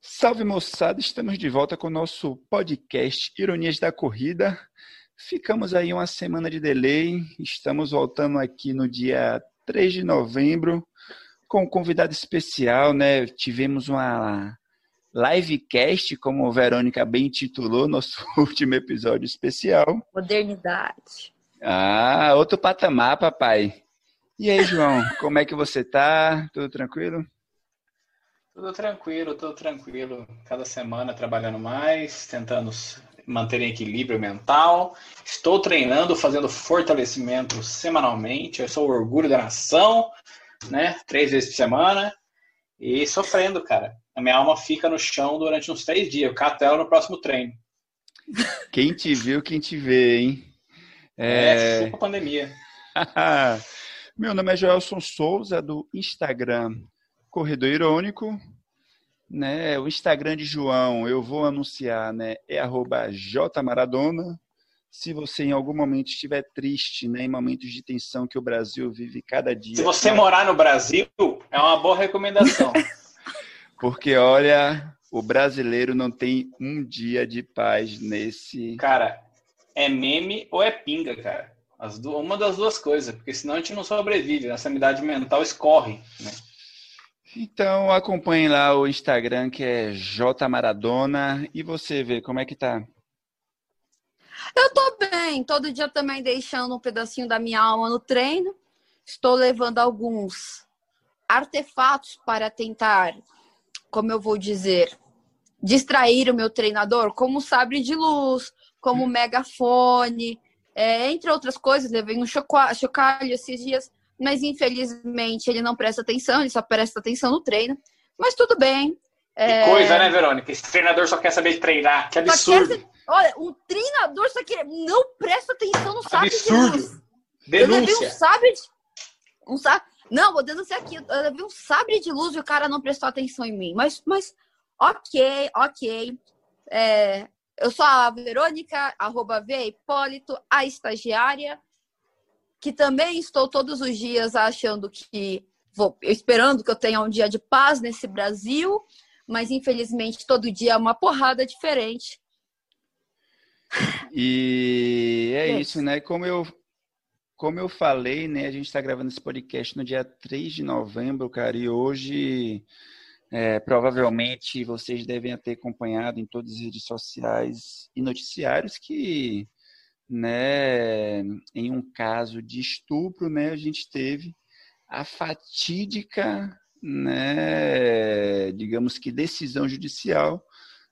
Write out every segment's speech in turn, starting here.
Salve moçada, estamos de volta com o nosso podcast Ironias da Corrida. Ficamos aí uma semana de delay, estamos voltando aqui no dia 3 de novembro com um convidado especial, né? Tivemos uma livecast, como a Verônica bem titulou, nosso último episódio especial. Modernidade. Ah, outro patamar, papai. E aí, João, como é que você tá? Tudo tranquilo? Tudo tranquilo, tudo tranquilo. Cada semana trabalhando mais, tentando manter equilíbrio mental. Estou treinando, fazendo fortalecimento semanalmente. Eu sou o orgulho da nação, né? Três vezes por semana. E sofrendo, cara. A minha alma fica no chão durante uns três dias. Eu cato ela no próximo treino. Quem te viu, quem te vê, hein? É, é chupa pandemia. Meu nome é Joelson Souza, do Instagram Corredor Irônico. Né? O Instagram de João, eu vou anunciar, né? É arroba jmaradona. Se você em algum momento estiver triste, né, em momentos de tensão que o Brasil vive cada dia. Se você morar no Brasil, é uma boa recomendação. Porque, olha, o brasileiro não tem um dia de paz nesse. Cara, é meme ou é pinga, cara. As duas, uma das duas coisas, porque senão a gente não sobrevive, a sanidade mental escorre, né? Então acompanhe lá o Instagram que é J Maradona e você vê como é que tá. Eu tô bem, todo dia também deixando um pedacinho da minha alma no treino. Estou levando alguns artefatos para tentar, como eu vou dizer, distrair o meu treinador, como sabre de luz, como megafone, é, entre outras coisas. Levei um chocalho esses dias mas infelizmente ele não presta atenção, ele só presta atenção no treino. Mas tudo bem. É... Que coisa, né, Verônica? Esse treinador só quer saber treinar, que absurdo. Quer... Olha, um treinador só que não presta atenção no sabre absurdo. de Denúncia. Eu um sabre de... Um sabre... Não, vou denunciar aqui. Eu vi um sabre de luz e o cara não prestou atenção em mim. Mas, mas ok, ok. É... Eu sou a Verônica, arroba V Hipólito, a estagiária que também estou todos os dias achando que vou esperando que eu tenha um dia de paz nesse Brasil, mas infelizmente todo dia é uma porrada diferente. E é, é isso, né? Como eu como eu falei, né, a gente está gravando esse podcast no dia 3 de novembro, cara, e hoje é, provavelmente vocês devem ter acompanhado em todas as redes sociais e noticiários que né, em um caso de estupro, né, a gente teve a fatídica, né, digamos que decisão judicial,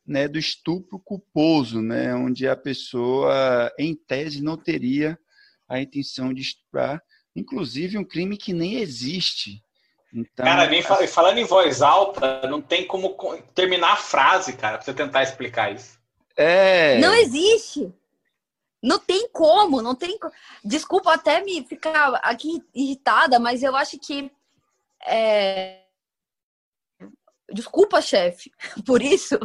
né, do estupro culposo, né, onde a pessoa, em tese, não teria a intenção de estuprar, inclusive um crime que nem existe. Então, cara, vem assim... falando em voz alta, não tem como terminar a frase, cara, para você tentar explicar isso. É. Não existe. Não tem como, não tem. Desculpa até me ficar aqui irritada, mas eu acho que. É... Desculpa, chefe, por isso.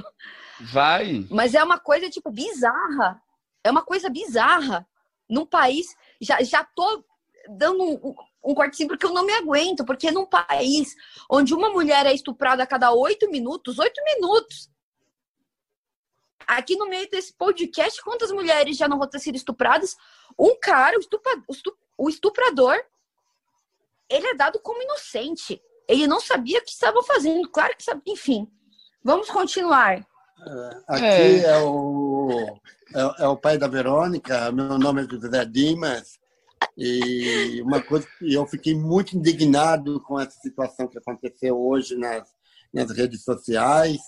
Vai. Mas é uma coisa, tipo, bizarra. É uma coisa bizarra. Num país. Já, já tô dando um, um cortezinho porque eu não me aguento. Porque num país onde uma mulher é estuprada a cada oito minutos, oito minutos, aqui no meio desse podcast, quantas mulheres já não vão ter sido estupradas? Um cara, o, estuprador, ele é dado como inocente. Ele não sabia o que estava fazendo. Claro que sabia. Enfim, vamos continuar. É, aqui é, é o, é, é, o pai da Verônica, meu nome é José Dimas. E uma coisa que eu fiquei muito indignado com essa situação que aconteceu hoje nas, nas redes sociais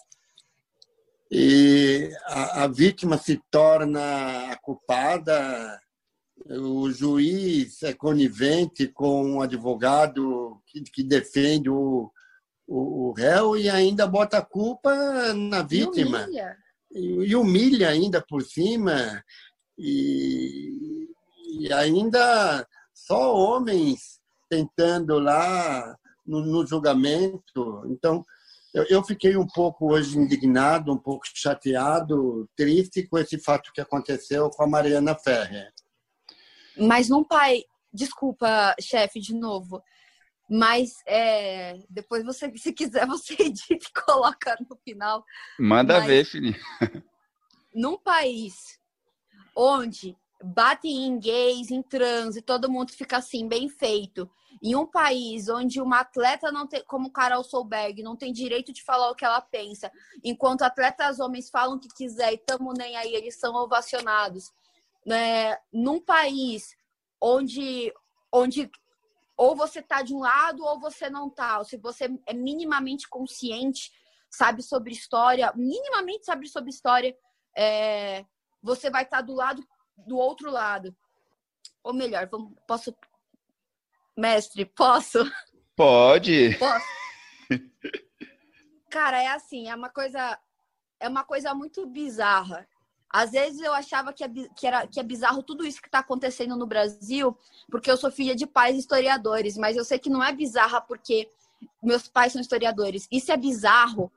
e a, a vítima se torna a culpada, o juiz é conivente com um advogado que, que defende o, o, o, réu e ainda bota a culpa na vítima. E humilha, e, e humilha ainda por cima. E, e ainda só homens tentando lá no, no julgamento. Então, eu, eu fiquei um pouco hoje indignado, um pouco chateado, triste com esse fato que aconteceu com a Mariana Ferrer. Mas num pai, desculpa, chefe, de novo, Mas é, depois você, se quiser, você edita e coloca no final. Manda Mas, ver, filhinho. Num país onde batem em gays, em trans, e todo mundo fica assim, bem feito. Em um país onde uma atleta não tem, como Carol Solberg, não tem direito de falar o que ela pensa, enquanto atletas homens falam o que quiser e tamo nem aí, eles são ovacionados. Né? Num país onde, onde ou você tá de um lado ou você não tá. Ou se você é minimamente consciente, sabe sobre história, minimamente sabe sobre história, é, você vai estar tá do lado do outro lado. Ou melhor, vamos, posso. Mestre, posso? Pode. Posso. Cara, é assim, é uma coisa. É uma coisa muito bizarra. Às vezes eu achava que é, que, era, que é bizarro tudo isso que está acontecendo no Brasil, porque eu sou filha de pais historiadores, mas eu sei que não é bizarra porque meus pais são historiadores. Isso é bizarro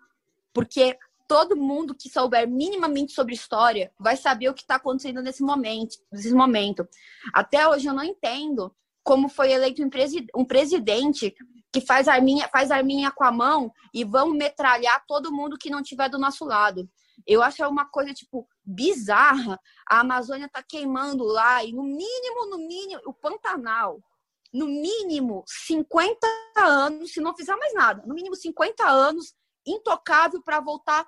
porque todo mundo que souber minimamente sobre história vai saber o que está acontecendo nesse momento, nesse momento. Até hoje eu não entendo como foi eleito um, presi presidente que faz arminha, faz arminha com a mão e vão metralhar todo mundo que não tiver do nosso lado. Eu acho é uma coisa, tipo, bizarra. A Amazônia tá queimando lá e no mínimo, no mínimo, o Pantanal, no mínimo 50 anos, se não fizer mais nada, no mínimo 50 anos, intocável para voltar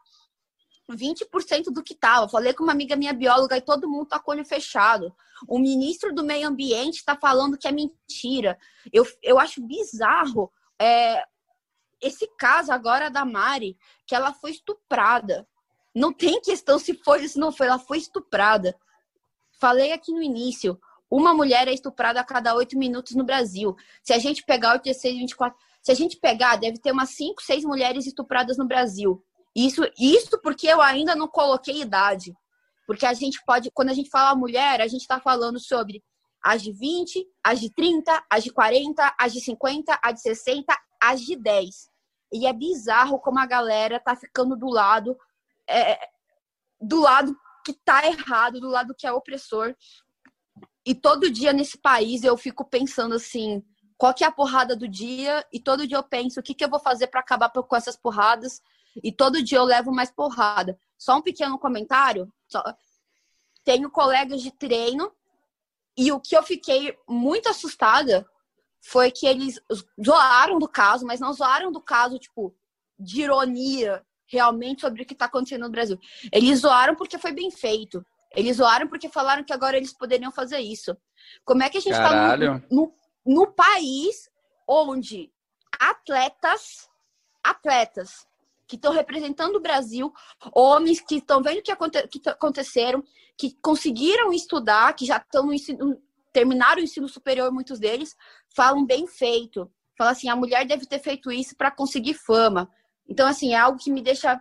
20% do que estava. Falei com uma amiga minha bióloga e todo mundo tá com o olho fechado. O ministro do Meio Ambiente está falando que é mentira. Eu, eu acho bizarro é, esse caso agora da Mari, que ela foi estuprada. Não tem questão se foi ou se não foi, ela foi estuprada. Falei aqui no início, uma mulher é estuprada a cada oito minutos no Brasil. Se a gente pegar o 16, 24, se a gente pegar, deve ter umas cinco, seis mulheres estupradas no Brasil. Isso, isso porque eu ainda não coloquei idade. Porque a gente pode, quando a gente fala mulher, a gente está falando sobre as de 20, as de 30, as de 40, as de 50, as de 60, as de 10. E é bizarro como a galera tá ficando do lado é, do lado que tá errado, do lado que é opressor. E todo dia nesse país eu fico pensando assim, qual que é a porrada do dia? E todo dia eu penso, o que, que eu vou fazer para acabar com essas porradas? E todo dia eu levo mais porrada. Só um pequeno comentário. Só... Tenho colegas de treino e o que eu fiquei muito assustada foi que eles zoaram do caso, mas não zoaram do caso, tipo, de ironia, realmente sobre o que está acontecendo no Brasil. Eles zoaram porque foi bem feito. Eles zoaram porque falaram que agora eles poderiam fazer isso. Como é que a gente está no, no, no, país onde atletas, atletas que estão representando o Brasil, homens que estão vendo o que, aconte, que aconteceram, que conseguiram estudar, que já estão no ensino, terminaram o ensino superior, muitos deles, falam bem feito. Fala assim, a mulher deve ter feito isso para conseguir fama. Então, assim, é algo que me deixa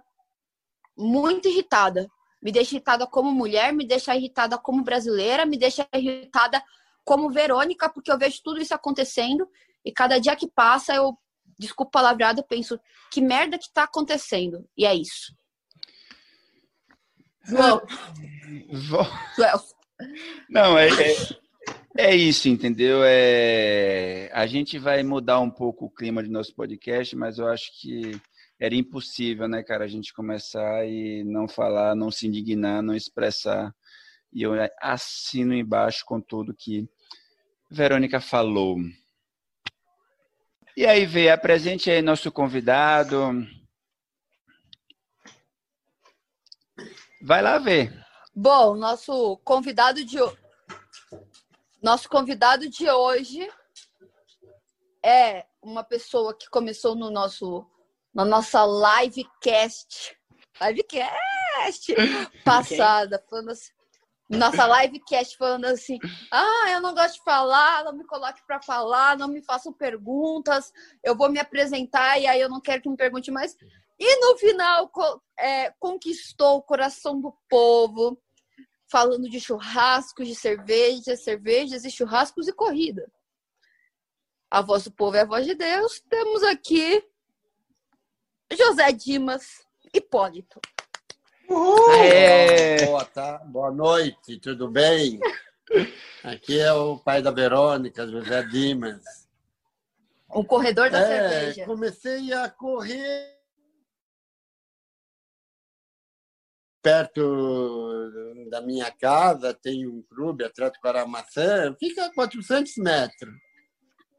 muito irritada. Me deixa irritada como mulher, me deixa irritada como brasileira, me deixa irritada como Verônica, porque eu vejo tudo isso acontecendo e cada dia que passa eu, desculpa palavrado, eu penso, que merda que tá acontecendo? E é isso. João. João. Não, é, é, é, isso, entendeu? É, a gente vai mudar um pouco o clima do nosso podcast, mas eu acho que era impossível, né, cara, a gente começar e não falar, não se indignar, não expressar. E eu assino embaixo com tudo que Verônica falou. E aí, Vê, apresente aí nosso convidado. Vai lá ver. Bom, nosso convidado de nosso convidado de hoje é uma pessoa que começou no nosso na nossa livecast, livecast passada, falando assim, nossa livecast falando assim, ah, eu não gosto de falar, não me coloque para falar, não me façam perguntas, eu vou me apresentar e aí eu não quero que me pergunte mais. E no final é, conquistou o coração do povo, falando de churrascos, de cervejas, cervejas e churrascos e corrida. A voz do povo é a voz de Deus. Temos aqui José Dimas Hipólito. Uhul! É... Boa, tá? Boa noite, tudo bem? Aqui é o pai da Verônica, José Dimas. O corredor da é, cerveja. Comecei a correr perto da minha casa, tem um clube, Atlético Aramaçã, fica a 400 metros.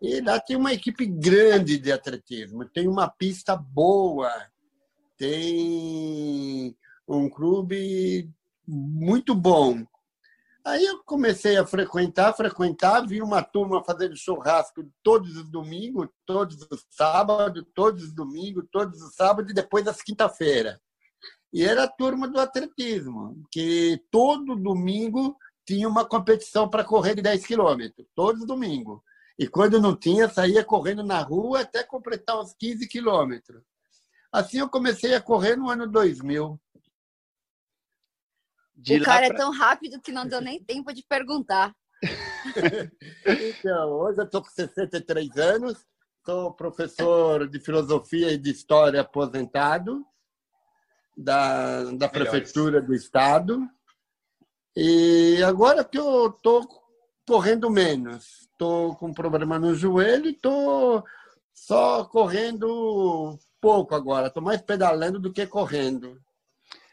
E lá tem uma equipe grande de atletismo, tem uma pista boa, tem um clube muito bom. Aí eu comecei a frequentar, frequentar, vi uma turma fazendo churrasco todos os domingos, todos os sábados, todos os domingos, todos os sábados e depois das quinta-feira. E era a turma do atletismo, que todo domingo tinha uma competição para correr de 10 quilômetros, todos os domingos. E quando não tinha, saía correndo na rua até completar uns 15 quilômetros. Assim eu comecei a correr no ano 2000. De o cara é pra... é tão rápido que não deu nem tempo de perguntar. então, hoje eu estou com 63 anos, sou professor de filosofia e de história aposentado da, da prefeitura do estado. E agora que eu estou correndo menos, estou com problema no joelho e estou só correndo pouco agora, estou mais pedalando do que correndo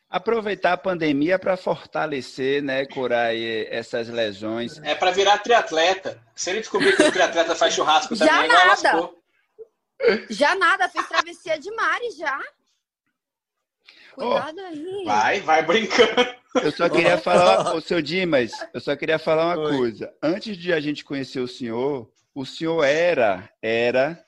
aproveitar a pandemia para fortalecer, né, curar essas lesões. É para virar triatleta. Se ele descobrir que o triatleta faz churrasco já também, nada. Já nada, fez travessia de mares já. Cuidado oh, aí. Vai, vai brincando. Eu só queria falar, o seu Dimas, eu só queria falar uma Oi. coisa. Antes de a gente conhecer o senhor, o senhor era, era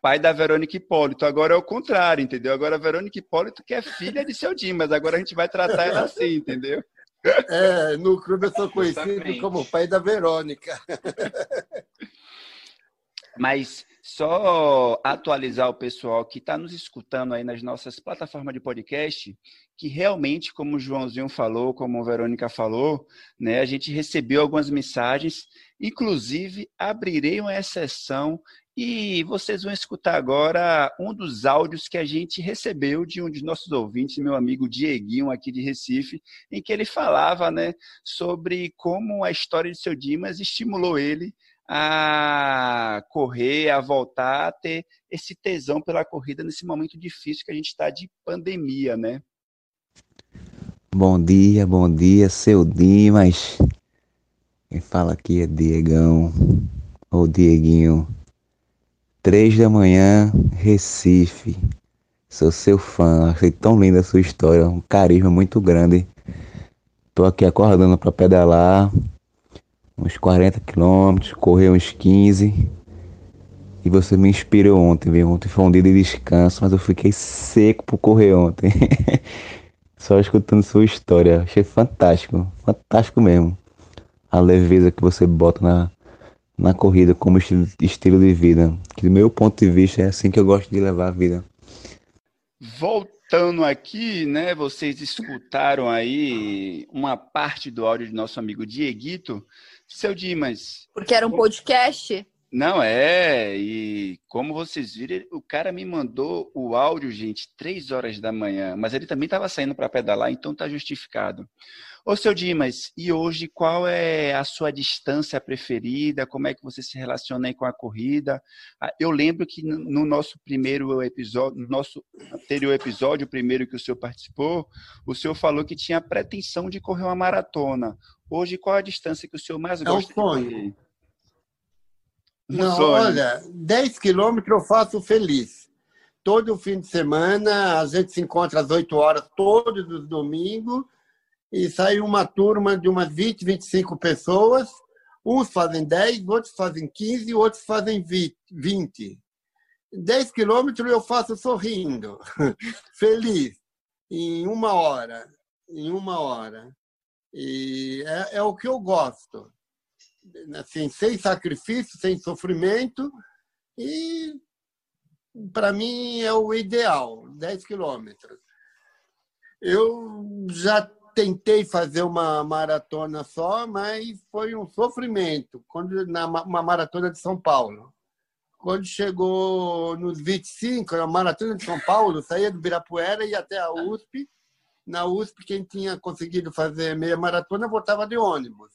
pai da Verônica Hipólito. Agora é o contrário, entendeu? Agora a Verônica Hipólito que é filha de seu Dimas. Agora a gente vai tratar ela assim, entendeu? É, no clube eu sou conhecido como pai da Verônica. Mas só atualizar o pessoal que está nos escutando aí nas nossas plataformas de podcast, que realmente, como o Joãozinho falou, como a Verônica falou, né, a gente recebeu algumas mensagens, inclusive abrirei uma exceção e vocês vão escutar agora um dos áudios que a gente recebeu de um de nossos ouvintes, meu amigo Dieguinho, aqui de Recife, em que ele falava né, sobre como a história de seu Dimas estimulou ele a correr, a voltar, a ter esse tesão pela corrida nesse momento difícil que a gente está de pandemia, né? Bom dia, bom dia, seu Dimas. Quem fala aqui é Diegão, ou Dieguinho Três da manhã, Recife. Sou seu fã, achei tão linda a sua história, um carisma muito grande. Tô aqui acordando para pedalar uns 40 quilômetros, correr uns 15. E você me inspirou ontem, viu? Ontem foi um dia de descanso, mas eu fiquei seco por correr ontem. Só escutando sua história. Achei fantástico, fantástico mesmo. A leveza que você bota na, na corrida como estilo, estilo de vida. Que do meu ponto de vista é assim que eu gosto de levar a vida. Voltando aqui, né? Vocês escutaram aí uma parte do áudio do nosso amigo Dieguito. Seu Dimas. Porque era um podcast? Não, é. E como vocês viram, o cara me mandou o áudio, gente, três horas da manhã. Mas ele também estava saindo para pedalar, então tá justificado. Ô, seu Dimas, e hoje qual é a sua distância preferida? Como é que você se relaciona aí com a corrida? Ah, eu lembro que no nosso primeiro episódio, no nosso anterior episódio, o primeiro que o senhor participou, o senhor falou que tinha pretensão de correr uma maratona. Hoje, qual a distância que o senhor mais gosta é um sonho. Um Não, sonho. olha, 10 quilômetros eu faço feliz. Todo fim de semana, a gente se encontra às 8 horas, todos os domingos, e sai uma turma de umas 20, 25 pessoas. Uns fazem 10, outros fazem 15, outros fazem 20. 10 quilômetros eu faço sorrindo, feliz, em uma hora. Em uma hora. E é, é o que eu gosto. Assim, sem sacrifício, sem sofrimento. E para mim é o ideal, 10 quilômetros. Eu já tentei fazer uma maratona só, mas foi um sofrimento. Quando na uma maratona de São Paulo, quando chegou nos 25, a maratona de São Paulo, saía do Birapuera e até a USP. Na USP, quem tinha conseguido fazer meia maratona voltava de ônibus.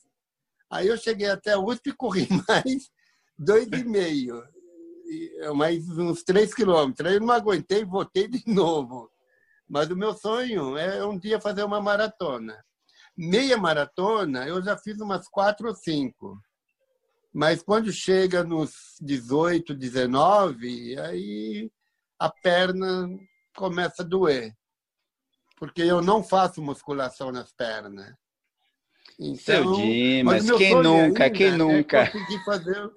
Aí eu cheguei até a USP e corri mais dois e meio. mais uns 3 quilômetros. Aí eu não aguentei, voltei de novo. Mas o meu sonho é um dia fazer uma maratona. Meia maratona, eu já fiz umas quatro ou cinco. Mas quando chega nos 18, 19, aí a perna começa a doer. Porque eu não faço musculação nas pernas. Então, Seu Dimas, quem nunca, quem é nunca? É fazer...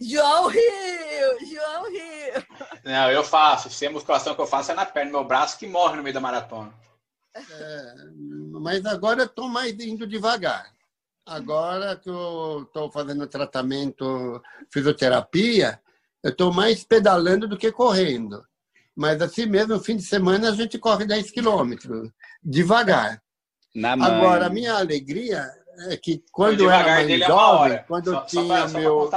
João Rio! João Rio! Não, eu faço. Se a musculação que eu faço é na perna, meu braço que morre no meio da maratona. É, mas agora eu estou mais indo devagar. Agora que eu estou fazendo tratamento, fisioterapia, eu estou mais pedalando do que correndo. Mas assim mesmo, no fim de semana, a gente corre 10 quilômetros, devagar. Agora, a minha alegria é que quando eu era mais é jovem, quando só, eu tinha só meu...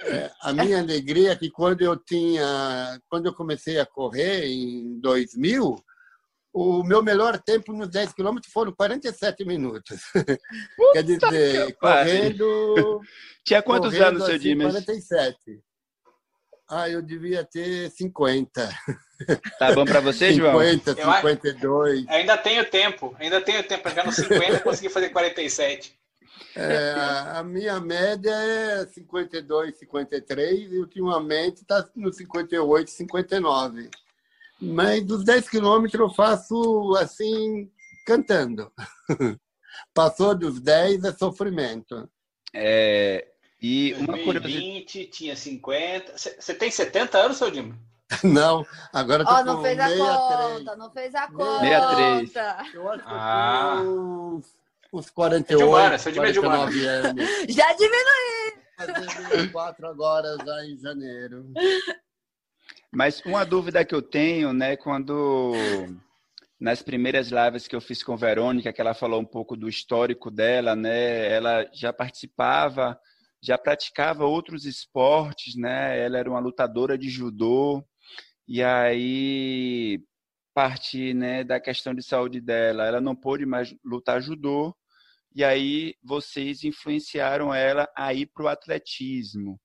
É, a minha alegria é que quando eu tinha, quando eu comecei a correr em 2000, o meu melhor tempo nos 10 quilômetros foram 47 minutos. Quer dizer, correndo. Tinha quantos correndo, anos, seu assim, Dimas? 47. Ah, eu devia ter 50. Tá bom para você, 50, João? 50, 52. Ainda tenho tempo, ainda tenho tempo para chegar nos 50 e conseguir fazer 47. É, a minha média é 52, 53 e ultimamente está no 58, 59. Mas dos 10 quilômetros eu faço assim, cantando. Passou dos 10 é sofrimento. É, e uma 2020 tinha 50. Você tem 70 anos, seu Dima? Não, agora eu tô oh, não fez a conta, não fez a conta. 63. Eu acho que ah. eu uns, uns 48, é humana, 49 anos. Já diminuí. Fazer 4 agora, já em janeiro. Mas uma dúvida que eu tenho, né, quando nas primeiras lives que eu fiz com Verônica, que ela falou um pouco do histórico dela, né, ela já participava, já praticava outros esportes, né, ela era uma lutadora de judô, e aí parte, né, da questão de saúde dela, ela não pôde mais lutar judô, e aí vocês influenciaram ela a ir para o atletismo.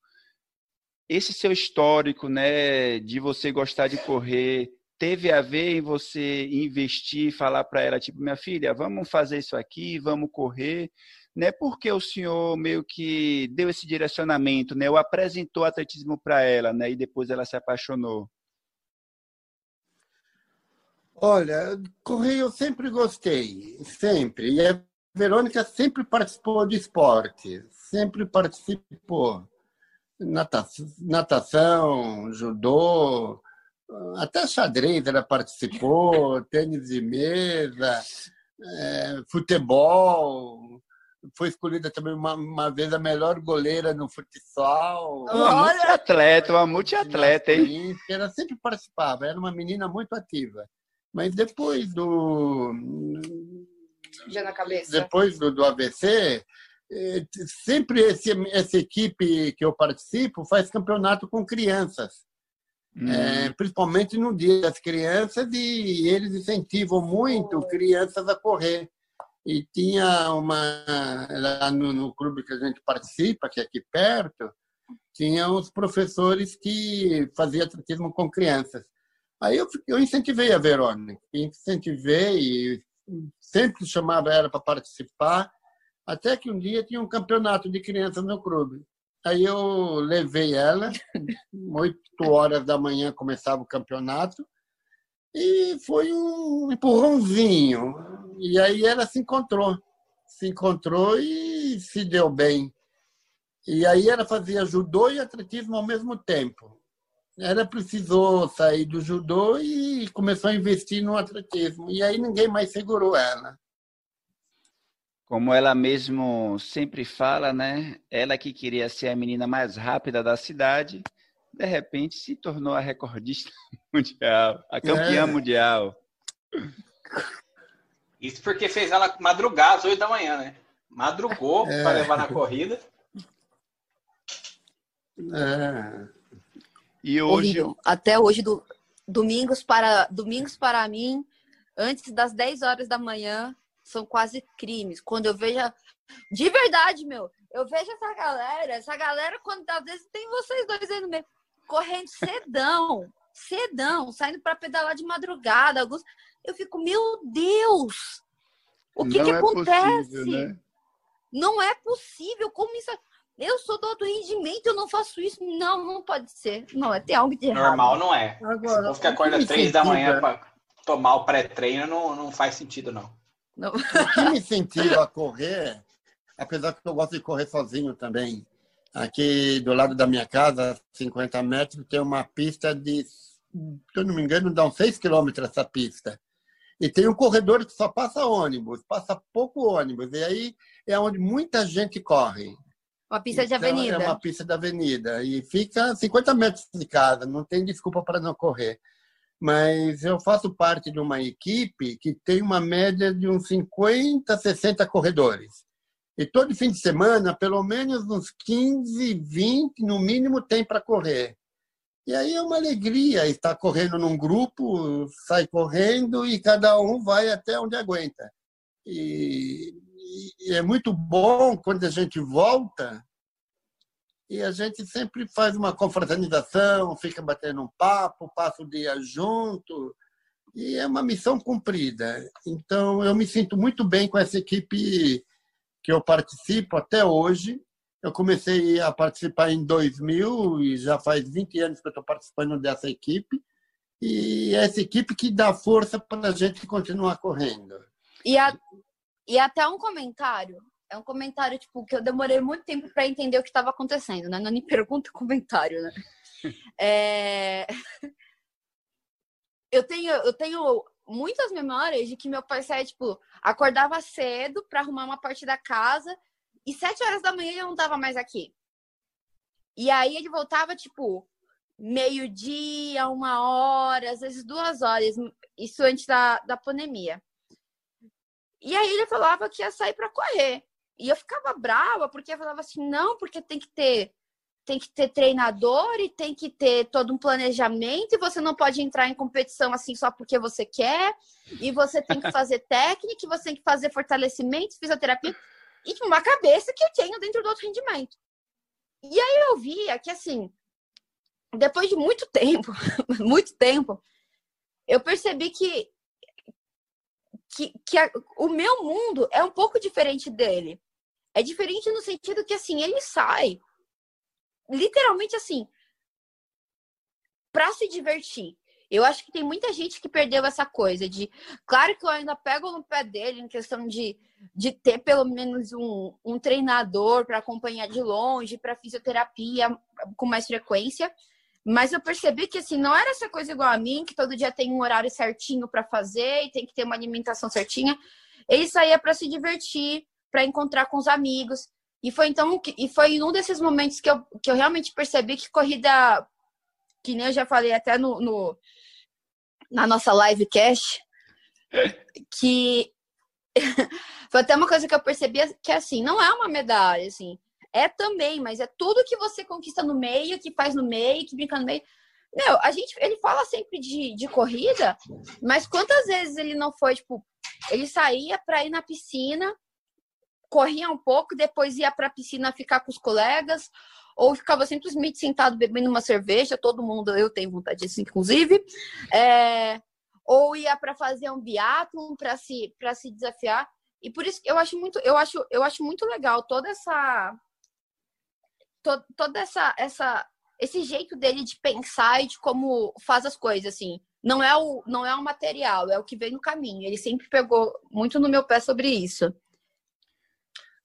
Esse seu histórico, né, de você gostar de correr, teve a ver em você investir, falar para ela, tipo, minha filha, vamos fazer isso aqui, vamos correr, né? Porque o senhor meio que deu esse direcionamento, né? Ou apresentou atletismo para ela, né? E depois ela se apaixonou. Olha, correr eu sempre gostei, sempre. E a Verônica sempre participou de esporte, sempre participou natação, judô, até xadrez ela participou, tênis de mesa, é, futebol. Foi escolhida também uma, uma, vez a melhor goleira no futsal. Uma multiatleta, uma multiatleta, hein? Ela sempre participava, era uma menina muito ativa. Mas depois do. Já na cabeça. Depois do, do AVC, é, sempre esse, essa equipe que eu participo faz campeonato com crianças, hum. é, principalmente no Dia das Crianças, e eles incentivam muito crianças a correr. E tinha uma, lá no, no clube que a gente participa, que é aqui perto, tinha os professores que faziam atletismo com crianças. Aí eu, eu incentivei a Verônica, incentivei e sempre chamava ela para participar até que um dia tinha um campeonato de crianças no clube. Aí eu levei ela, oito horas da manhã começava o campeonato, e foi um empurrãozinho. E aí ela se encontrou, se encontrou e se deu bem. E aí ela fazia judô e atletismo ao mesmo tempo. Ela precisou sair do judô e começou a investir no atletismo. E aí ninguém mais segurou ela como ela mesmo sempre fala, né? Ela que queria ser a menina mais rápida da cidade, de repente se tornou a recordista mundial, a campeã é. mundial. Isso porque fez ela madrugar às oito da manhã, né? Madrugou é. para levar na corrida. É. E hoje. Horrível. Até hoje, do, domingos, para, domingos para mim, antes das 10 horas da manhã, são quase crimes. Quando eu vejo. De verdade, meu, eu vejo essa galera, essa galera, quando às vezes tem vocês dois aí no meio, correndo cedão, cedão, saindo para pedalar de madrugada. Alguns... Eu fico, meu Deus! O que, que é acontece? Possível, né? Não é possível. Como isso. Eu sou do alto rendimento, eu não faço isso. Não, não pode ser. Não, é tem algo de errado. Normal não é. Agora, Se que acorda três da manhã para tomar o pré-treino, não, não faz sentido, não. não. O que me incentiva a correr, apesar que eu gosto de correr sozinho também, aqui do lado da minha casa, 50 metros, tem uma pista de, se eu não me engano, dá uns 6 quilômetros essa pista. E tem um corredor que só passa ônibus, passa pouco ônibus. E aí é onde muita gente corre. Uma pista de então, avenida. É uma pista de avenida. E fica 50 metros de casa, não tem desculpa para não correr. Mas eu faço parte de uma equipe que tem uma média de uns 50, 60 corredores. E todo fim de semana, pelo menos uns 15, 20, no mínimo, tem para correr. E aí é uma alegria estar correndo num grupo, sai correndo e cada um vai até onde aguenta. E e é muito bom quando a gente volta e a gente sempre faz uma confraternização, fica batendo um papo, passa o dia junto e é uma missão cumprida. Então eu me sinto muito bem com essa equipe que eu participo até hoje. Eu comecei a participar em 2000 e já faz 20 anos que eu estou participando dessa equipe. E é essa equipe que dá força para a gente continuar correndo. E a, e até um comentário. É um comentário, tipo, que eu demorei muito tempo para entender o que estava acontecendo, né? Não é nem pergunta, é comentário, né? É... Eu, tenho, eu tenho muitas memórias de que meu pai saía, tipo, acordava cedo para arrumar uma parte da casa e sete horas da manhã ele não estava mais aqui. E aí ele voltava, tipo, meio-dia, uma hora, às vezes duas horas. Isso antes da, da pandemia. E aí ele falava que ia sair para correr. E eu ficava brava, porque eu falava assim, não, porque tem que ter tem que ter treinador e tem que ter todo um planejamento, e você não pode entrar em competição assim só porque você quer, e você tem que fazer técnica, você tem que fazer fortalecimento, fisioterapia, e tipo, uma cabeça que eu tenho dentro do outro rendimento. E aí eu via que assim, depois de muito tempo, muito tempo, eu percebi que que, que a, o meu mundo é um pouco diferente dele. É diferente no sentido que, assim, ele sai literalmente assim para se divertir. Eu acho que tem muita gente que perdeu essa coisa de. Claro que eu ainda pego no pé dele em questão de, de ter pelo menos um, um treinador para acompanhar de longe, para fisioterapia com mais frequência. Mas eu percebi que assim, não era essa coisa igual a mim, que todo dia tem um horário certinho para fazer e tem que ter uma alimentação certinha. Ele saía para se divertir, para encontrar com os amigos. E foi então e foi em um desses momentos que eu, que eu realmente percebi que corrida, que nem eu já falei até no, no na nossa live cash, que foi até uma coisa que eu percebi que assim, não é uma medalha, assim. É também, mas é tudo que você conquista no meio, que faz no meio, que brinca no meio. Meu, a gente, ele fala sempre de, de corrida, mas quantas vezes ele não foi, tipo, ele saía para ir na piscina, corria um pouco, depois ia para a piscina ficar com os colegas, ou ficava simplesmente sentado bebendo uma cerveja, todo mundo, eu tenho vontade disso, inclusive, é, ou ia para fazer um biatlon para se, se desafiar. E por isso que eu acho muito, eu acho, eu acho muito legal toda essa to, toda essa, essa esse jeito dele de pensar e de como faz as coisas assim. Não é o não é o material, é o que vem no caminho. Ele sempre pegou muito no meu pé sobre isso.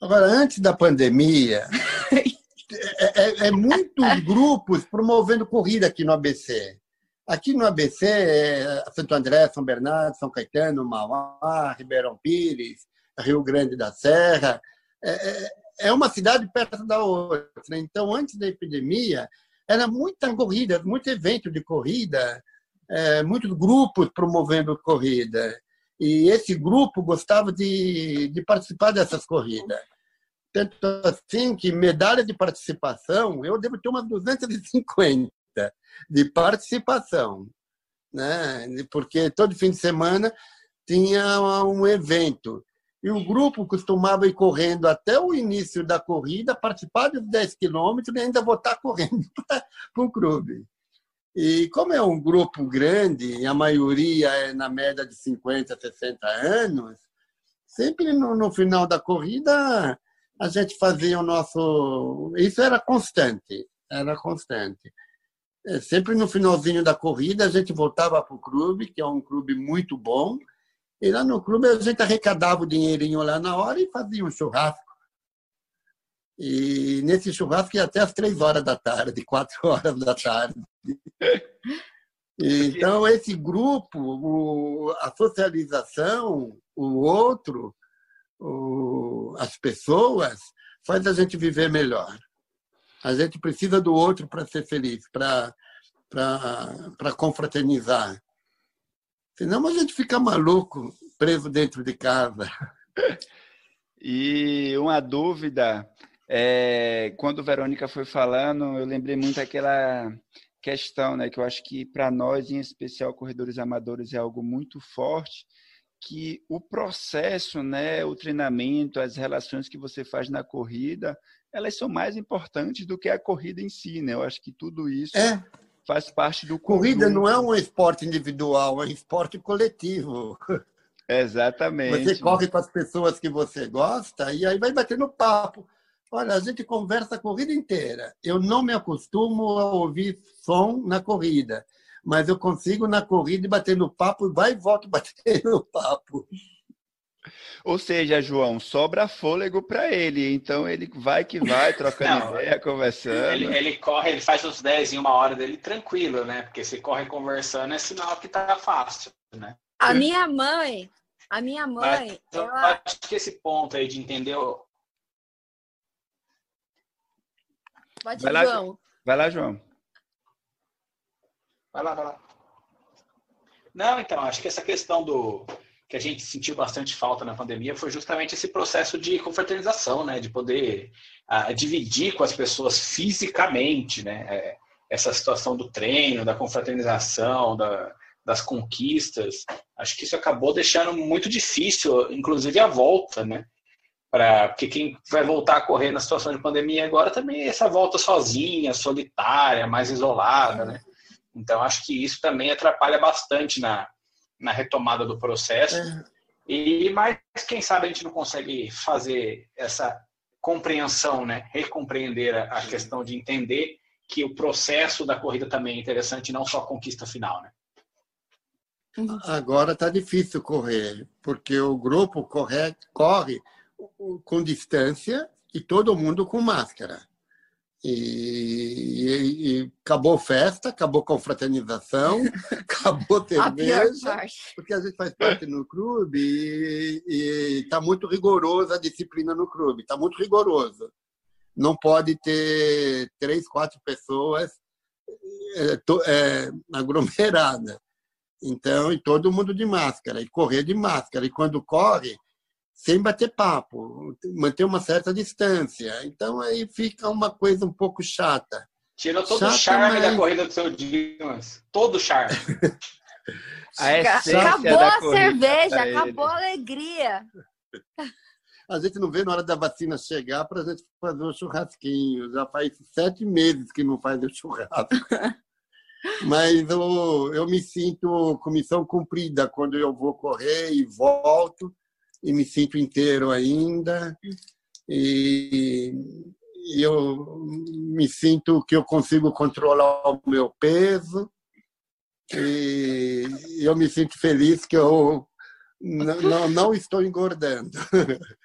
Agora, antes da pandemia, é, é, é, muitos grupos promovendo corrida aqui no ABC. Aqui no ABC, é Santo André, São Bernardo, São Caetano, Mauá, Ribeirão Pires, Rio Grande da Serra. É, é é uma cidade perto da outra. Então, antes da epidemia, era muita corrida, muito evento de corrida, é, muitos grupos promovendo corrida. E esse grupo gostava de, de participar dessas corridas. Tanto assim que medalha de participação, eu devo ter umas 250 de participação. Né? Porque todo fim de semana tinha um evento. E o grupo costumava ir correndo até o início da corrida, participar dos 10 quilômetros e ainda voltar correndo para o clube. E como é um grupo grande, e a maioria é na média de 50, 60 anos, sempre no, no final da corrida a gente fazia o nosso. Isso era constante, era constante. É, sempre no finalzinho da corrida a gente voltava para o clube, que é um clube muito bom, e lá no clube a gente arrecadava o dinheirinho lá na hora e fazia um churrasco. E nesse churrasco ia até as três horas da tarde, quatro horas da tarde. Então, esse grupo, a socialização, o outro, as pessoas, faz a gente viver melhor. A gente precisa do outro para ser feliz, para confraternizar. Senão a gente fica maluco, preso dentro de casa. E uma dúvida, é, quando Verônica foi falando, eu lembrei muito aquela questão, né, que eu acho que para nós, em especial corredores amadores, é algo muito forte, que o processo, né, o treinamento, as relações que você faz na corrida, elas são mais importantes do que a corrida em si, né? Eu acho que tudo isso é. faz parte do corrida não é um esporte individual, é um esporte coletivo. Exatamente. Você corre com as pessoas que você gosta e aí vai batendo papo. Olha, a gente conversa a corrida inteira. Eu não me acostumo a ouvir som na corrida, mas eu consigo na corrida bater no papo, vai e volto batendo papo. Ou seja, João, sobra fôlego para ele, então ele vai que vai, trocando não, ideia, conversando. Ele, ele, corre, ele faz os 10 em uma hora dele tranquilo, né? Porque se corre conversando é sinal que tá fácil, né? A minha mãe, a minha mãe. Mas, ela... Eu acho que esse ponto aí de entender Pode vai lá, João. Vai lá, João. Vai lá, vai lá. Não, então, acho que essa questão do que a gente sentiu bastante falta na pandemia foi justamente esse processo de confraternização, né? De poder uh, dividir com as pessoas fisicamente, né? É, essa situação do treino, da confraternização, da, das conquistas. Acho que isso acabou deixando muito difícil, inclusive a volta, né? Pra, porque quem vai voltar a correr na situação de pandemia agora também é essa volta sozinha, solitária, mais isolada, né? Então acho que isso também atrapalha bastante na, na retomada do processo. É. E mas quem sabe a gente não consegue fazer essa compreensão, né? Recompreender a, a questão de entender que o processo da corrida também é interessante, não só a conquista final, né? Agora está difícil correr, porque o grupo corre, corre com distância e todo mundo com máscara. E, e, acabou festa, acabou confraternização, acabou cerveja, porque a gente faz parte no clube e está muito rigoroso a disciplina no clube, está muito rigoroso. Não pode ter três, quatro pessoas é, é, aglomeradas. Então, e todo mundo de máscara, e correr de máscara. E quando corre, sem bater papo, manter uma certa distância. Então aí fica uma coisa um pouco chata. Tirou todo chata, o charme mas... da corrida do seu Dimas. Todo o charme. a acabou a cerveja, acabou a alegria. A gente não vê na hora da vacina chegar para a gente fazer um churrasquinho. Já faz sete meses que não faz o churrasco. Mas eu, eu me sinto com missão cumprida quando eu vou correr e volto e me sinto inteiro ainda e, e eu me sinto que eu consigo controlar o meu peso e eu me sinto feliz que eu não, não estou engordando.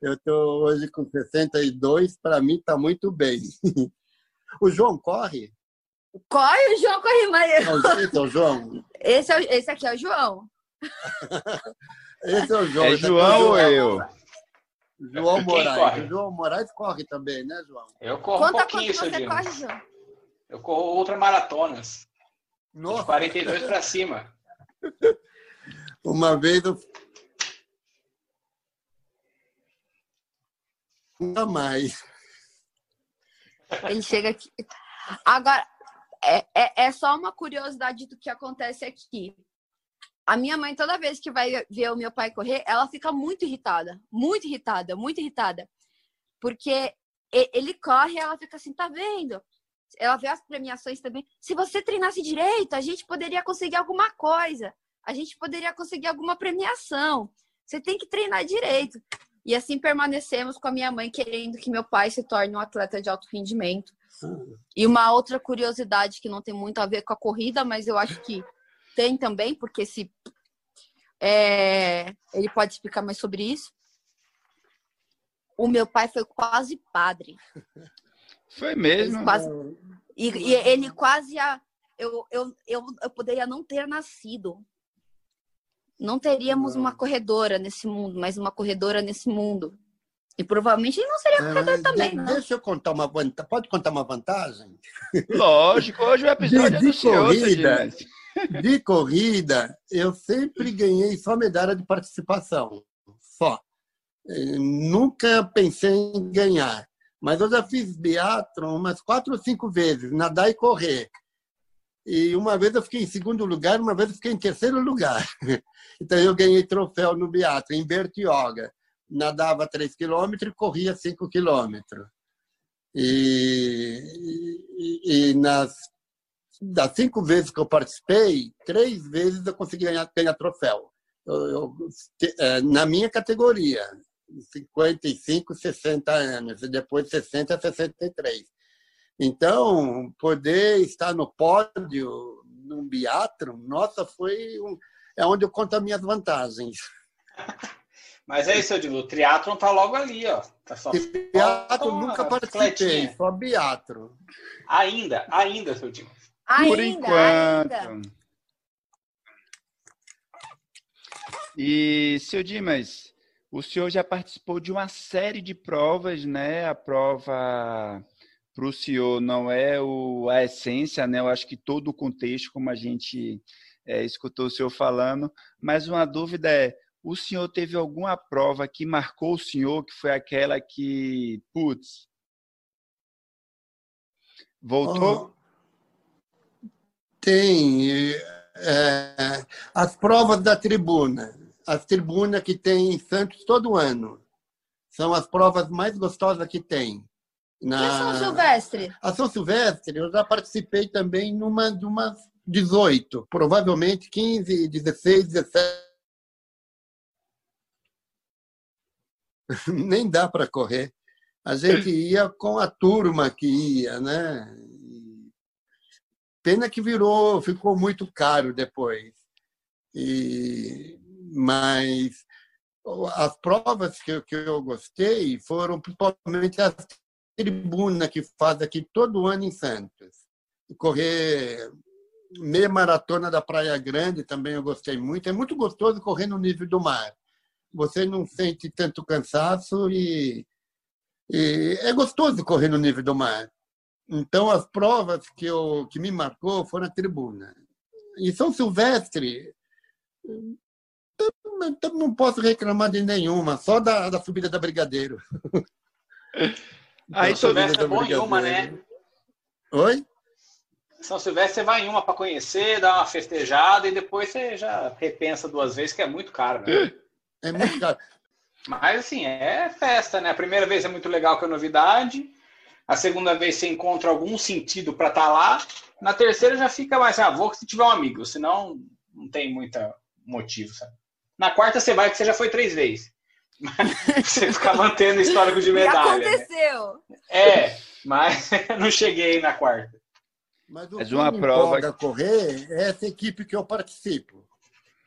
Eu estou hoje com 62, para mim está muito bem. O João corre? Corre, o João corre mais. esse é o João? Esse, é, esse aqui é o João. Esse é o João. É João ou eu? João Moraes. O João Moraes corre também, né, João? Eu corro Conta um pouquinho, quanto você corre, João? Eu corro ultramaratonas. Nossa. De 42 para cima. Uma vez eu... Nunca mais. Ele chega aqui. Agora, é, é, é só uma curiosidade do que acontece aqui. A minha mãe, toda vez que vai ver o meu pai correr, ela fica muito irritada. Muito irritada, muito irritada. Porque ele corre ela fica assim, tá vendo? Ela vê as premiações também. Se você treinasse direito, a gente poderia conseguir alguma coisa. A gente poderia conseguir alguma premiação. Você tem que treinar direito. E assim permanecemos com a minha mãe querendo que meu pai se torne um atleta de alto rendimento. E uma outra curiosidade que não tem muito a ver com a corrida, mas eu acho que tem também, porque se é, ele pode explicar mais sobre isso. O meu pai foi quase padre. Foi mesmo? Quase, e, e, ele quase a, eu, eu, eu, eu poderia não ter nascido não teríamos não. uma corredora nesse mundo, mas uma corredora nesse mundo. E provavelmente não seria é, corredor também. De, deixa eu contar uma vantagem. Pode contar uma vantagem? Lógico, hoje o episódio de, é do corrida, senhor, De corrida, eu sempre ganhei só medalha de participação. Só. Eu nunca pensei em ganhar. Mas eu já fiz biathlon umas quatro ou cinco vezes, nadar e correr. E uma vez eu fiquei em segundo lugar, uma vez eu fiquei em terceiro lugar. Então eu ganhei troféu no biatlo em Bertioga. Nadava 3 quilômetros e corria 5 quilômetros. E, e, e, nas das cinco vezes que eu participei, três vezes eu consegui ganhar, ganhar troféu. Eu, eu, é, na minha categoria, 55, 60 anos, e depois 60 a 63. Então, poder estar no pódio num biatro, nossa, foi um, é onde eu conto as minhas vantagens. Mas é isso, eu digo, o triatlon tá logo ali, ó. Tá só triatlo nunca participei, só biatro. Ainda, ainda, seu Dimas. Por enquanto. Ainda. E, seu Dimas, o senhor já participou de uma série de provas, né? A prova para o senhor não é o, a essência, né? Eu acho que todo o contexto, como a gente é, escutou o senhor falando, mas uma dúvida é: o senhor teve alguma prova que marcou o senhor, que foi aquela que, putz, voltou? Tem. É, as provas da tribuna. As tribunas que tem em Santos todo ano. São as provas mais gostosas que tem. Na... E a São Silvestre? A São Silvestre, eu já participei também numa de umas 18, provavelmente 15, 16, 17. Nem dá para correr. A gente ia com a turma que ia, né? Pena que virou, ficou muito caro depois. E, mas as provas que, que eu gostei foram principalmente as tribuna que faz aqui todo ano em Santos. Correr meia maratona da Praia Grande também eu gostei muito. É muito gostoso correr no nível do mar. Você não sente tanto cansaço e, e é gostoso correr no nível do mar. Então as provas que eu que me marcou foram a tribuna. E São Silvestre não posso reclamar de nenhuma, só da, da subida da Brigadeiro. Aí São Silvestre é bom em uma, né? Oi? São Silvestre você vai em uma para conhecer, dá uma festejada e depois você já repensa duas vezes, que é muito caro, né? É muito caro. Mas assim, é festa, né? A primeira vez é muito legal que é novidade. A segunda vez você encontra algum sentido para estar tá lá. Na terceira já fica mais, ah, vou se tiver um amigo, senão não tem muito motivo, sabe? Na quarta você vai que você já foi três vezes. você ficar mantendo histórico de medalha. E aconteceu. Né? É, mas não cheguei na quarta. Mas o mas uma que prova que correr é essa equipe que eu participo,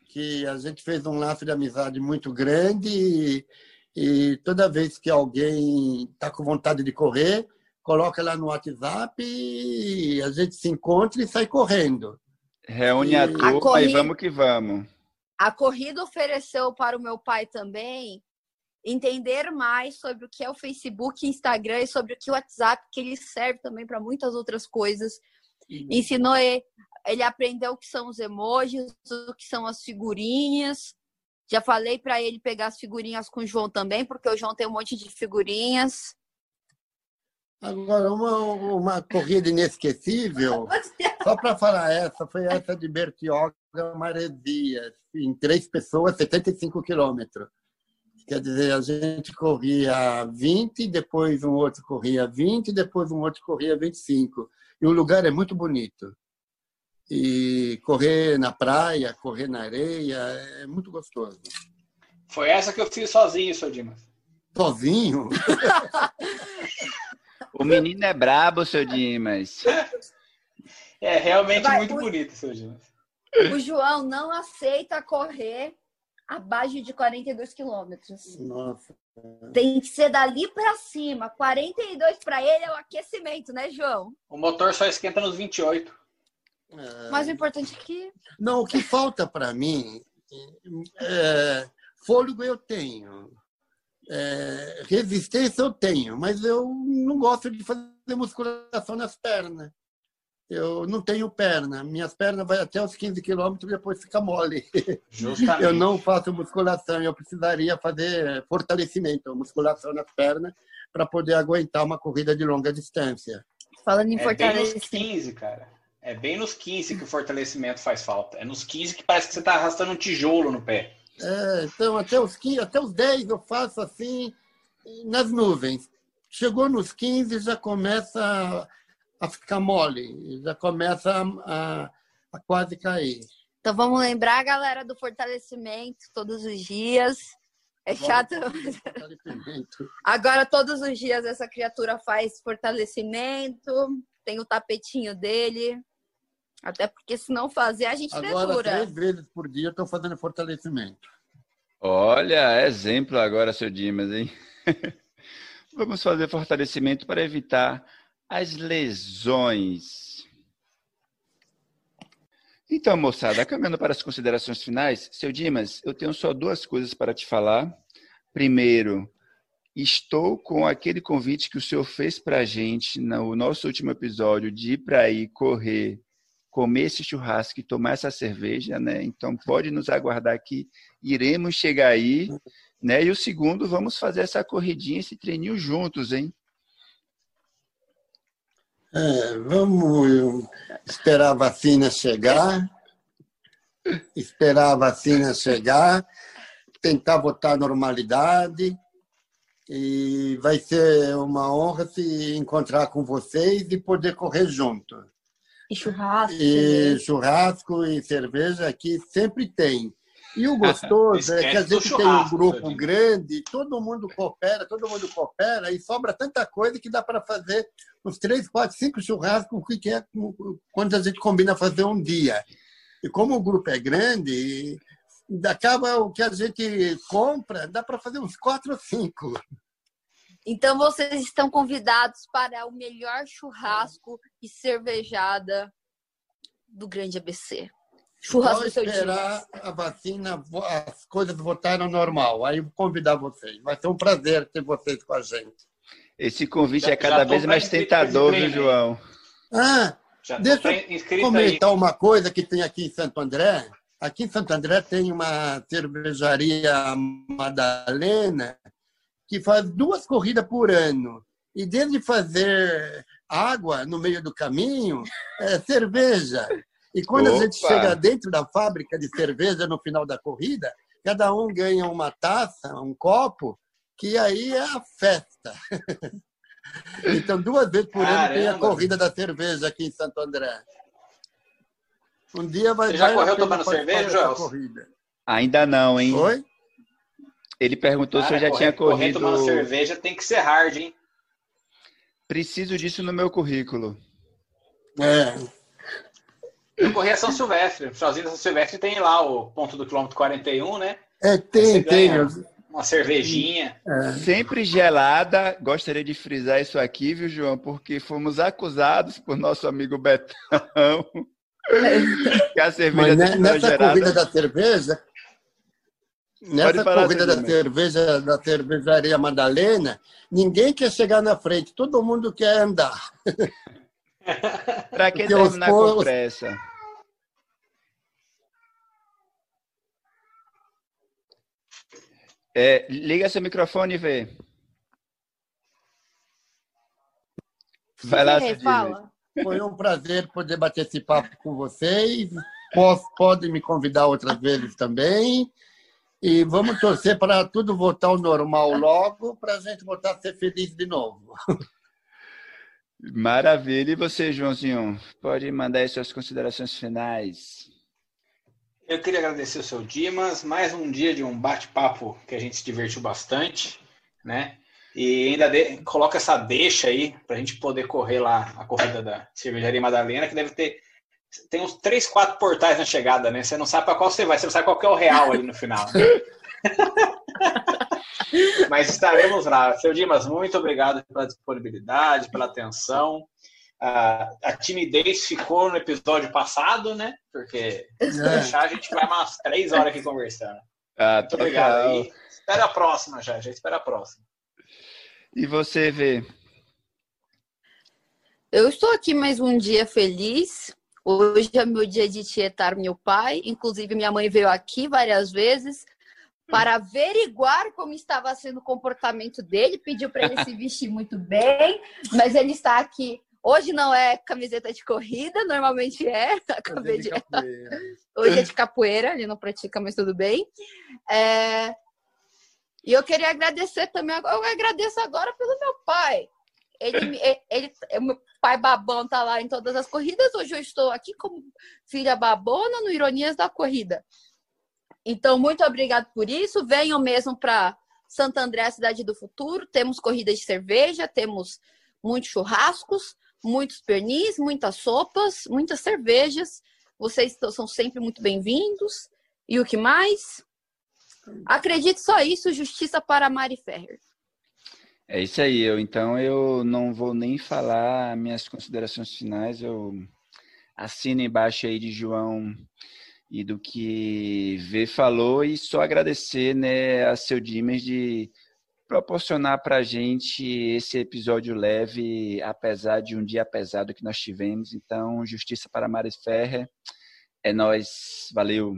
que a gente fez um laço de amizade muito grande e, e toda vez que alguém está com vontade de correr, coloca lá no WhatsApp e a gente se encontra e sai correndo. Reúne e... a turma corrida... e vamos que vamos. A corrida ofereceu para o meu pai também entender mais sobre o que é o Facebook, Instagram e sobre o que é o WhatsApp, que ele serve também para muitas outras coisas. Uhum. Ensinou ele, ele aprendeu o que são os emojis, o que são as figurinhas. Já falei para ele pegar as figurinhas com o João também, porque o João tem um monte de figurinhas. Agora, uma, uma corrida inesquecível, só para falar essa, foi essa de Bertioga Maresia, em três pessoas, 75 quilômetros. Quer dizer, a gente corria 20, depois um outro corria 20, depois um outro corria 25. E o lugar é muito bonito. E correr na praia, correr na areia, é muito gostoso. Foi essa que eu fiz sozinho, seu Dimas. Sozinho? o menino é brabo, seu Dimas. É realmente Vai, muito o... bonito, seu Dimas. O João não aceita correr abaixo de 42 quilômetros. Nossa. Tem que ser dali para cima. 42 para ele é o aquecimento, né, João? O motor só esquenta nos 28. É... Mas o importante é que. Não, o que falta para mim. É... Fôlego eu tenho. É... Resistência eu tenho, mas eu não gosto de fazer musculação nas pernas eu não tenho perna. Minhas pernas vai até os 15 quilômetros e depois fica mole. Justamente. Eu não faço musculação. Eu precisaria fazer fortalecimento, musculação nas pernas, para poder aguentar uma corrida de longa distância. Falando em é fortalecimento. bem nos 15, cara. É bem nos 15 que o fortalecimento faz falta. É nos 15 que parece que você está arrastando um tijolo no pé. É, então, até os, 15, até os 10 eu faço assim, nas nuvens. Chegou nos 15, já começa a ficar mole, já começa a, a, a quase cair. Então vamos lembrar, galera, do fortalecimento todos os dias. É chato. Agora, todos os dias, essa criatura faz fortalecimento, tem o tapetinho dele. Até porque, se não fazer, a gente agora, dedura. três vezes por dia, eu estou fazendo fortalecimento. Olha, exemplo agora, seu Dimas, hein? Vamos fazer fortalecimento para evitar as lesões. Então, moçada, caminhando para as considerações finais, seu Dimas, eu tenho só duas coisas para te falar. Primeiro, estou com aquele convite que o senhor fez para a gente no nosso último episódio de ir para aí correr, comer esse churrasco e tomar essa cerveja, né? Então pode nos aguardar que iremos chegar aí, né? E o segundo, vamos fazer essa corridinha, esse treininho juntos, hein? É, vamos esperar a vacina chegar, esperar a vacina chegar, tentar voltar à normalidade. E vai ser uma honra se encontrar com vocês e poder correr junto. E churrasco. E churrasco e cerveja aqui sempre tem. E o gostoso é que a gente tem um grupo grande, todo mundo coopera, todo mundo coopera, e sobra tanta coisa que dá para fazer uns três, quatro, cinco churrascos, que é quando a gente combina fazer um dia. E como o grupo é grande, acaba o que a gente compra, dá para fazer uns quatro ou cinco. Então vocês estão convidados para o melhor churrasco e cervejada do Grande ABC. Churrasco Só esperar a vacina, as coisas voltaram normal. Aí convidar vocês. Vai ser um prazer ter vocês com a gente. Esse convite já, é cada vez mais tentador, viu, João? Ah, deixa eu comentar aí. uma coisa que tem aqui em Santo André. Aqui em Santo André tem uma cervejaria Madalena que faz duas corridas por ano. E desde fazer água no meio do caminho, é cerveja. E quando Opa. a gente chega dentro da fábrica de cerveja no final da corrida, cada um ganha uma taça, um copo, que aí é a festa. então, duas vezes por Caramba. ano tem a corrida da cerveja aqui em Santo André. Um dia vai Você já correu tomando cerveja, Joel? Ainda não, hein? Oi? Ele perguntou Cara, se eu já correr, tinha corrido. Correr tomando cerveja tem que ser hard, hein? Preciso disso no meu currículo. É. Eu corri a São Silvestre. O finalzinho da São Silvestre tem lá o ponto do quilômetro 41, né? É, tem, tem. Uma cervejinha. É. Sempre gelada. Gostaria de frisar isso aqui, viu, João? Porque fomos acusados por nosso amigo Betão. que a cerveja Mas nessa gerada... corrida da cerveja, Nessa corrida da cerveja, da cervejaria Madalena, ninguém quer chegar na frente, todo mundo quer andar. Para que terminar com pressa? É, liga seu microfone e vê. Vai lá, Dimas. fala. Foi um prazer poder bater esse papo com vocês. Posso, podem me convidar outras vezes também. E vamos torcer para tudo voltar ao normal logo, para a gente voltar a ser feliz de novo. Maravilha. E você, Joãozinho? Pode mandar aí suas considerações finais. Eu queria agradecer o seu Dimas, mais um dia de um bate-papo que a gente se divertiu bastante, né? E ainda de, coloca essa deixa aí para a gente poder correr lá a corrida da Cervejaria Madalena, que deve ter tem uns três, quatro portais na chegada, né? Você não sabe para qual você vai, você não sabe qual é o real ali no final. Mas estaremos lá. Seu Dimas, muito obrigado pela disponibilidade, pela atenção. A, a timidez ficou no episódio passado, né? Porque se é. deixar, a gente vai umas três horas aqui conversando. Ah, muito obrigado. E espera a próxima, já. Já espera a próxima. E você, Vê? Eu estou aqui mais um dia feliz. Hoje é meu dia de tietar meu pai. Inclusive, minha mãe veio aqui várias vezes para averiguar como estava sendo o comportamento dele. Pediu para ele se vestir muito bem, mas ele está aqui. Hoje não é camiseta de corrida, normalmente é. Acabei de... Hoje é de capoeira, ele não pratica, mas tudo bem. É... E eu queria agradecer também, eu agradeço agora pelo meu pai. Ele, ele, ele, meu pai babão tá lá em todas as corridas. Hoje eu estou aqui como filha babona no Ironias da Corrida. Então, muito obrigado por isso. Venham mesmo para Santo André, cidade do futuro. Temos corridas de cerveja, temos muitos churrascos, muitos pernis, muitas sopas, muitas cervejas. Vocês são sempre muito bem-vindos. E o que mais? Acredite só isso, justiça para Mari Ferrer. É isso aí. Eu, então eu não vou nem falar minhas considerações finais. Eu assino embaixo aí de João e do que Vê falou e só agradecer né, a seu Dimas de proporcionar para a gente esse episódio leve, apesar de um dia pesado que nós tivemos. Então, justiça para Maris Ferrer. É nós, valeu.